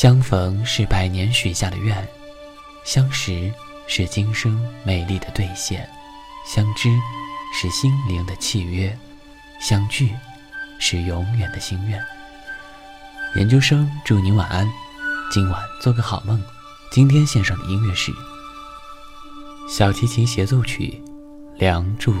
相逢是百年许下的愿相识是今生美丽的兑现相知是心灵的契约相聚是永远的心愿。研究生祝您晚安今晚做个好梦今天献上的音乐是小提琴协奏曲梁祝。